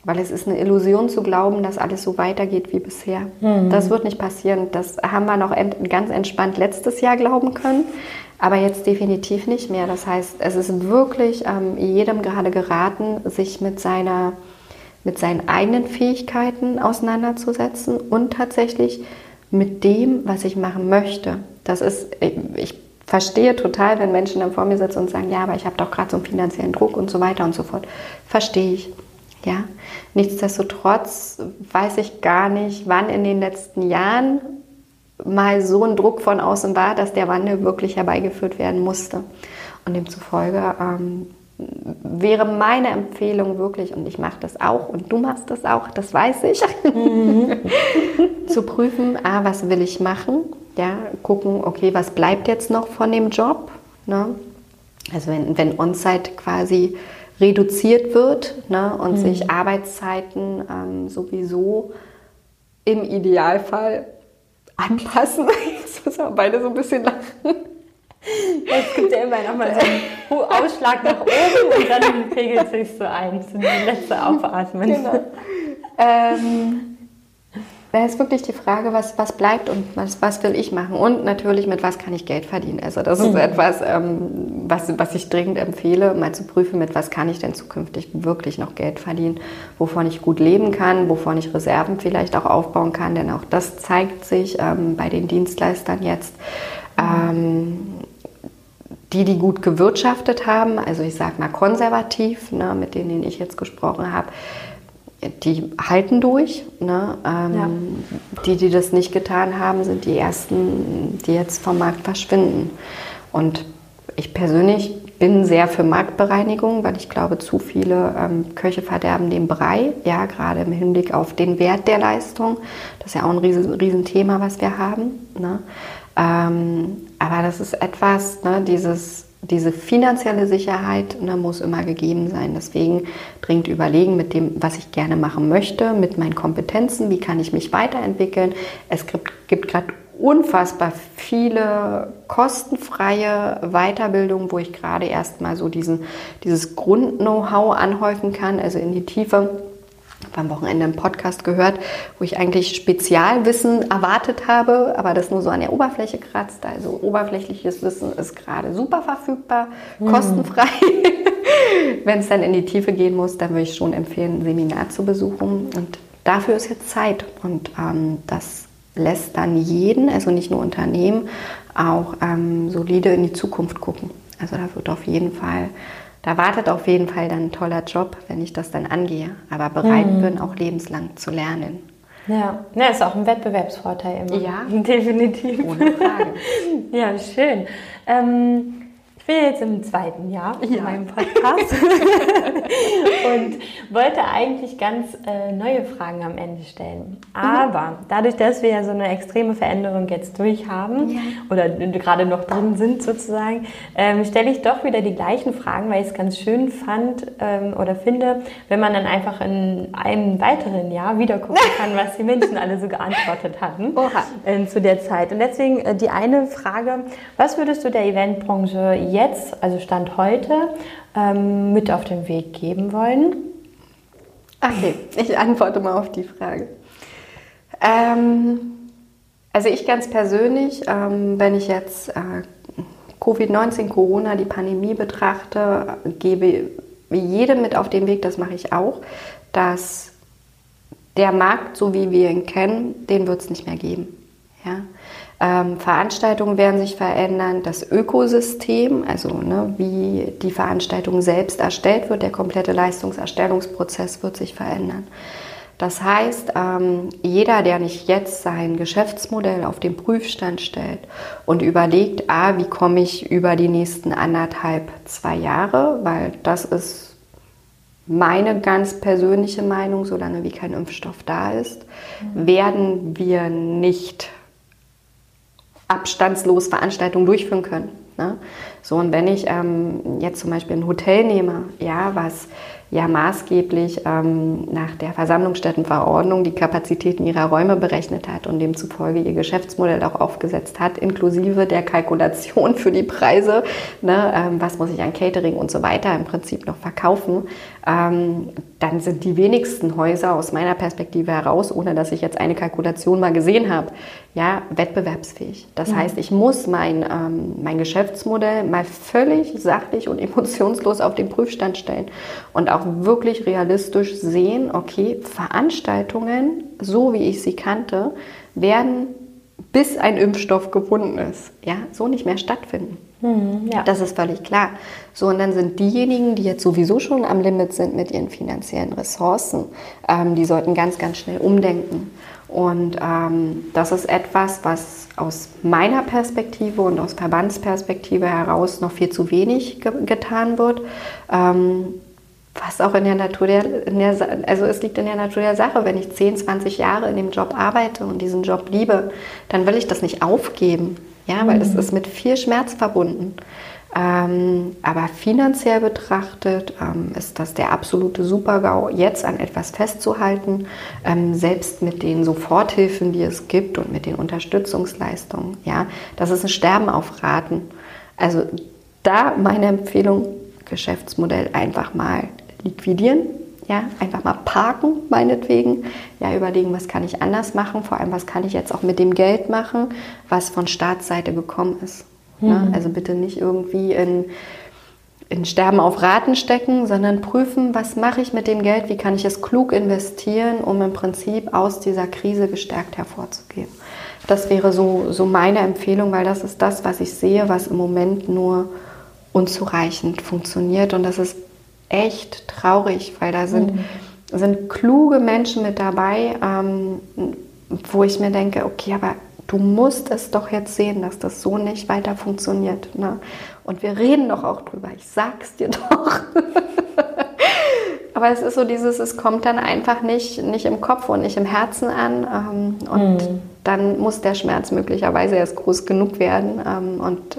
Weil es ist eine Illusion zu glauben, dass alles so weitergeht wie bisher. Mhm. Das wird nicht passieren. Das haben wir noch ent ganz entspannt letztes Jahr glauben können, aber jetzt definitiv nicht mehr. Das heißt, es ist wirklich ähm, jedem gerade geraten, sich mit seiner mit seinen eigenen Fähigkeiten auseinanderzusetzen und tatsächlich mit dem, was ich machen möchte. Das ist, ich verstehe total, wenn Menschen dann vor mir sitzen und sagen, ja, aber ich habe doch gerade so einen finanziellen Druck und so weiter und so fort. Verstehe ich. Ja, nichtsdestotrotz weiß ich gar nicht, wann in den letzten Jahren mal so ein Druck von außen war, dass der Wandel wirklich herbeigeführt werden musste. Und demzufolge ähm, wäre meine Empfehlung wirklich, und ich mache das auch und du machst das auch, das weiß ich, mhm. [LAUGHS] zu prüfen, ah, was will ich machen? Ja, gucken, okay, was bleibt jetzt noch von dem Job? Ne? Also wenn, wenn On-Site quasi reduziert wird ne, und mhm. sich Arbeitszeiten ähm, sowieso im Idealfall anpassen. [LAUGHS] Jetzt müssen wir beide so ein bisschen lachen. Es gibt ja immer noch mal so einen Ausschlag nach oben und dann [LAUGHS] pegelt sich so ein, so die letzte Aufatmen. Genau. Ähm, da ist wirklich die Frage, was, was bleibt und was, was will ich machen? Und natürlich, mit was kann ich Geld verdienen? Also das ist mhm. etwas, ähm, was, was ich dringend empfehle, mal zu prüfen, mit was kann ich denn zukünftig wirklich noch Geld verdienen, wovon ich gut leben kann, wovon ich Reserven vielleicht auch aufbauen kann, denn auch das zeigt sich ähm, bei den Dienstleistern jetzt. Ähm, die, die gut gewirtschaftet haben, also ich sage mal konservativ, ne, mit denen ich jetzt gesprochen habe, die halten durch. Ne? Ähm, ja. Die, die das nicht getan haben, sind die ersten, die jetzt vom Markt verschwinden. Und ich persönlich bin sehr für Marktbereinigung, weil ich glaube, zu viele ähm, Köche verderben den Brei, ja, gerade im Hinblick auf den Wert der Leistung. Das ist ja auch ein riesen, Riesenthema, was wir haben. Ne? Ähm, aber das ist etwas, ne, dieses diese finanzielle Sicherheit ne, muss immer gegeben sein. Deswegen dringend überlegen mit dem, was ich gerne machen möchte, mit meinen Kompetenzen, wie kann ich mich weiterentwickeln. Es gibt, gibt gerade unfassbar viele kostenfreie Weiterbildungen, wo ich gerade erstmal so diesen, dieses Grund-Know-how anhäufen kann, also in die Tiefe am Wochenende einen Podcast gehört, wo ich eigentlich Spezialwissen erwartet habe, aber das nur so an der Oberfläche kratzt. Also oberflächliches Wissen ist gerade super verfügbar, mhm. kostenfrei. [LAUGHS] Wenn es dann in die Tiefe gehen muss, dann würde ich schon empfehlen, ein Seminar zu besuchen. Und dafür ist jetzt Zeit. Und ähm, das lässt dann jeden, also nicht nur Unternehmen, auch ähm, solide in die Zukunft gucken. Also da wird auf jeden Fall da wartet auf jeden Fall dann ein toller Job, wenn ich das dann angehe, aber bereit mhm. bin, auch lebenslang zu lernen. Ja, ja ist auch ein Wettbewerbsvorteil immer. Ja, [LAUGHS] definitiv. Ohne Frage. ja, schön. Ähm, bin jetzt im zweiten Jahr in ja. meinem Podcast [LAUGHS] und wollte eigentlich ganz äh, neue Fragen am Ende stellen. Aber dadurch, dass wir ja so eine extreme Veränderung jetzt durchhaben ja. oder gerade noch drin sind sozusagen, ähm, stelle ich doch wieder die gleichen Fragen, weil ich es ganz schön fand ähm, oder finde, wenn man dann einfach in einem weiteren Jahr wieder gucken [LAUGHS] kann, was die Menschen alle so geantwortet hatten äh, zu der Zeit. Und deswegen äh, die eine Frage, was würdest du der Eventbranche jetzt, also Stand heute, ähm, mit auf den Weg geben wollen? Okay, ich antworte mal auf die Frage. Ähm, also ich ganz persönlich, ähm, wenn ich jetzt äh, Covid-19, Corona, die Pandemie betrachte, gebe jedem mit auf den Weg, das mache ich auch, dass der Markt, so wie wir ihn kennen, den wird es nicht mehr geben. Ja? Ähm, Veranstaltungen werden sich verändern, das Ökosystem, also ne, wie die Veranstaltung selbst erstellt wird, der komplette Leistungserstellungsprozess wird sich verändern. Das heißt, ähm, jeder, der nicht jetzt sein Geschäftsmodell auf den Prüfstand stellt und überlegt, ah, wie komme ich über die nächsten anderthalb, zwei Jahre, weil das ist meine ganz persönliche Meinung, solange wie kein Impfstoff da ist, mhm. werden wir nicht abstandslos Veranstaltungen durchführen können. Ne? So, und wenn ich ähm, jetzt zum Beispiel ein Hotel nehme, ja, was ja maßgeblich ähm, nach der Versammlungsstättenverordnung die Kapazitäten ihrer Räume berechnet hat und demzufolge ihr Geschäftsmodell auch aufgesetzt hat, inklusive der Kalkulation [LAUGHS] für die Preise, ne, ähm, was muss ich an Catering und so weiter im Prinzip noch verkaufen, ähm, dann sind die wenigsten Häuser aus meiner Perspektive heraus, ohne dass ich jetzt eine Kalkulation mal gesehen habe, ja, wettbewerbsfähig. Das ja. heißt, ich muss mein, ähm, mein Geschäftsmodell mal völlig sachlich und [LAUGHS] emotionslos auf den Prüfstand stellen und auch wirklich realistisch sehen, okay, Veranstaltungen, so wie ich sie kannte, werden bis ein Impfstoff gefunden ist, ja, so nicht mehr stattfinden. Mhm, ja. Das ist völlig klar. So, und dann sind diejenigen, die jetzt sowieso schon am Limit sind mit ihren finanziellen Ressourcen, ähm, die sollten ganz, ganz schnell umdenken. Und ähm, das ist etwas, was aus meiner Perspektive und aus Verbandsperspektive heraus noch viel zu wenig ge getan wird. Ähm, was auch in der Natur der, in der, also es liegt in der Natur der Sache, wenn ich 10, 20 Jahre in dem Job arbeite und diesen Job liebe, dann will ich das nicht aufgeben, ja, weil es mhm. ist mit viel Schmerz verbunden. Ähm, aber finanziell betrachtet ähm, ist das der absolute Supergau, jetzt an etwas festzuhalten, ähm, selbst mit den Soforthilfen, die es gibt und mit den Unterstützungsleistungen. Ja, das ist ein Sterben auf Raten. Also da meine Empfehlung, Geschäftsmodell einfach mal liquidieren, ja, einfach mal parken, meinetwegen. Ja, überlegen, was kann ich anders machen, vor allem, was kann ich jetzt auch mit dem Geld machen, was von Staatsseite gekommen ist. Ne? Mhm. Also bitte nicht irgendwie in, in Sterben auf Raten stecken, sondern prüfen, was mache ich mit dem Geld, wie kann ich es klug investieren, um im Prinzip aus dieser Krise gestärkt hervorzugehen. Das wäre so, so meine Empfehlung, weil das ist das, was ich sehe, was im Moment nur unzureichend funktioniert. Und das ist echt traurig, weil da sind, mhm. sind kluge Menschen mit dabei, ähm, wo ich mir denke, okay, aber du musst es doch jetzt sehen, dass das so nicht weiter funktioniert. Ne? Und wir reden doch auch drüber, ich sag's dir [LAUGHS] doch. Aber es ist so dieses, es kommt dann einfach nicht, nicht im Kopf und nicht im Herzen an. Ähm, und mhm. dann muss der Schmerz möglicherweise erst groß genug werden. Ähm, und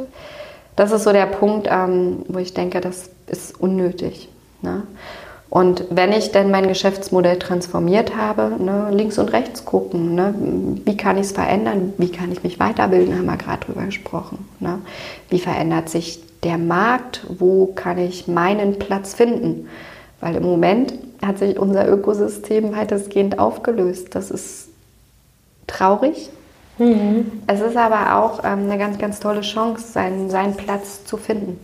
das ist so der Punkt, ähm, wo ich denke, das ist unnötig. Ne? Und wenn ich denn mein Geschäftsmodell transformiert habe, ne, links und rechts gucken, ne, wie kann ich es verändern, wie kann ich mich weiterbilden, haben wir gerade drüber gesprochen. Ne? Wie verändert sich der Markt, wo kann ich meinen Platz finden? Weil im Moment hat sich unser Ökosystem weitestgehend aufgelöst. Das ist traurig. Mhm. Es ist aber auch ähm, eine ganz, ganz tolle Chance, seinen, seinen Platz zu finden.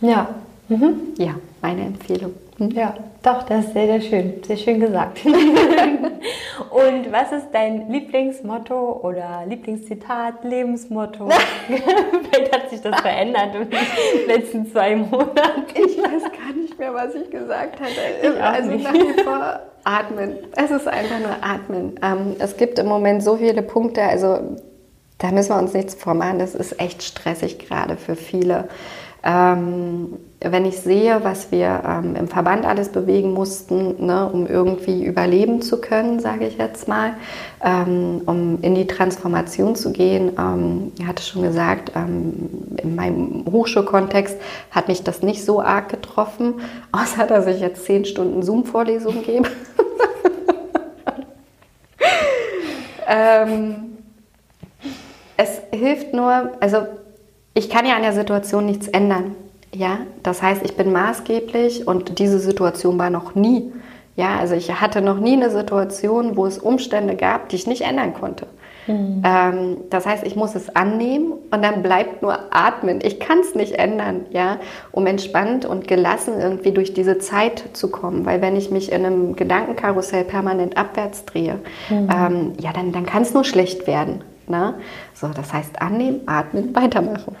Ja. Mhm. Ja, meine Empfehlung. Ja, doch, das ist sehr, sehr schön. Sehr schön gesagt. [LAUGHS] und was ist dein Lieblingsmotto oder Lieblingszitat, Lebensmotto? [LAUGHS] Vielleicht hat sich das verändert in den letzten zwei Monaten. Ich weiß gar nicht mehr, was ich gesagt hatte. Ich also nach wie vor atmen. Es ist einfach nur atmen. Ähm, es gibt im Moment so viele Punkte, also da müssen wir uns nichts vormachen. Das ist echt stressig gerade für viele. Ähm, wenn ich sehe, was wir ähm, im Verband alles bewegen mussten, ne, um irgendwie überleben zu können, sage ich jetzt mal, ähm, um in die Transformation zu gehen. Ähm, ich hatte schon gesagt, ähm, in meinem Hochschulkontext hat mich das nicht so arg getroffen, [LAUGHS] außer dass ich jetzt zehn Stunden Zoom-Vorlesung gebe. [LAUGHS] Ähm, es hilft nur, also ich kann ja an der Situation nichts ändern. Ja, das heißt, ich bin maßgeblich und diese Situation war noch nie. Ja, also ich hatte noch nie eine Situation, wo es Umstände gab, die ich nicht ändern konnte. Mhm. Ähm, das heißt, ich muss es annehmen und dann bleibt nur atmen. Ich kann es nicht ändern, ja, um entspannt und gelassen irgendwie durch diese Zeit zu kommen. Weil wenn ich mich in einem Gedankenkarussell permanent abwärts drehe, mhm. ähm, ja, dann, dann kann es nur schlecht werden. Ne? So, das heißt annehmen, atmen, weitermachen.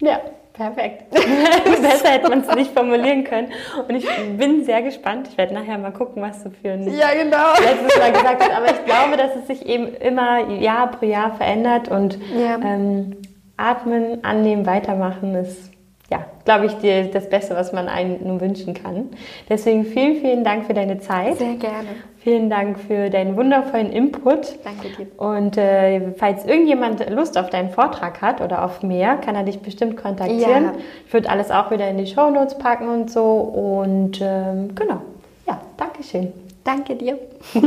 Ja. Perfekt. [LAUGHS] Besser hätte man es nicht formulieren können. Und ich bin sehr gespannt. Ich werde nachher mal gucken, was du für ein ja, genau. letztes Mal gesagt hast. Aber ich glaube, dass es sich eben immer Jahr pro Jahr verändert und ja. ähm, atmen, annehmen, weitermachen ist ja, glaube ich, dir das Beste, was man einem nur wünschen kann. Deswegen vielen, vielen Dank für deine Zeit. Sehr gerne. Vielen Dank für deinen wundervollen Input. Danke dir. Und äh, falls irgendjemand Lust auf deinen Vortrag hat oder auf mehr, kann er dich bestimmt kontaktieren. Ja. Ich würde alles auch wieder in die Show Notes packen und so. Und ähm, genau. Ja, Dankeschön. Danke dir. [LAUGHS]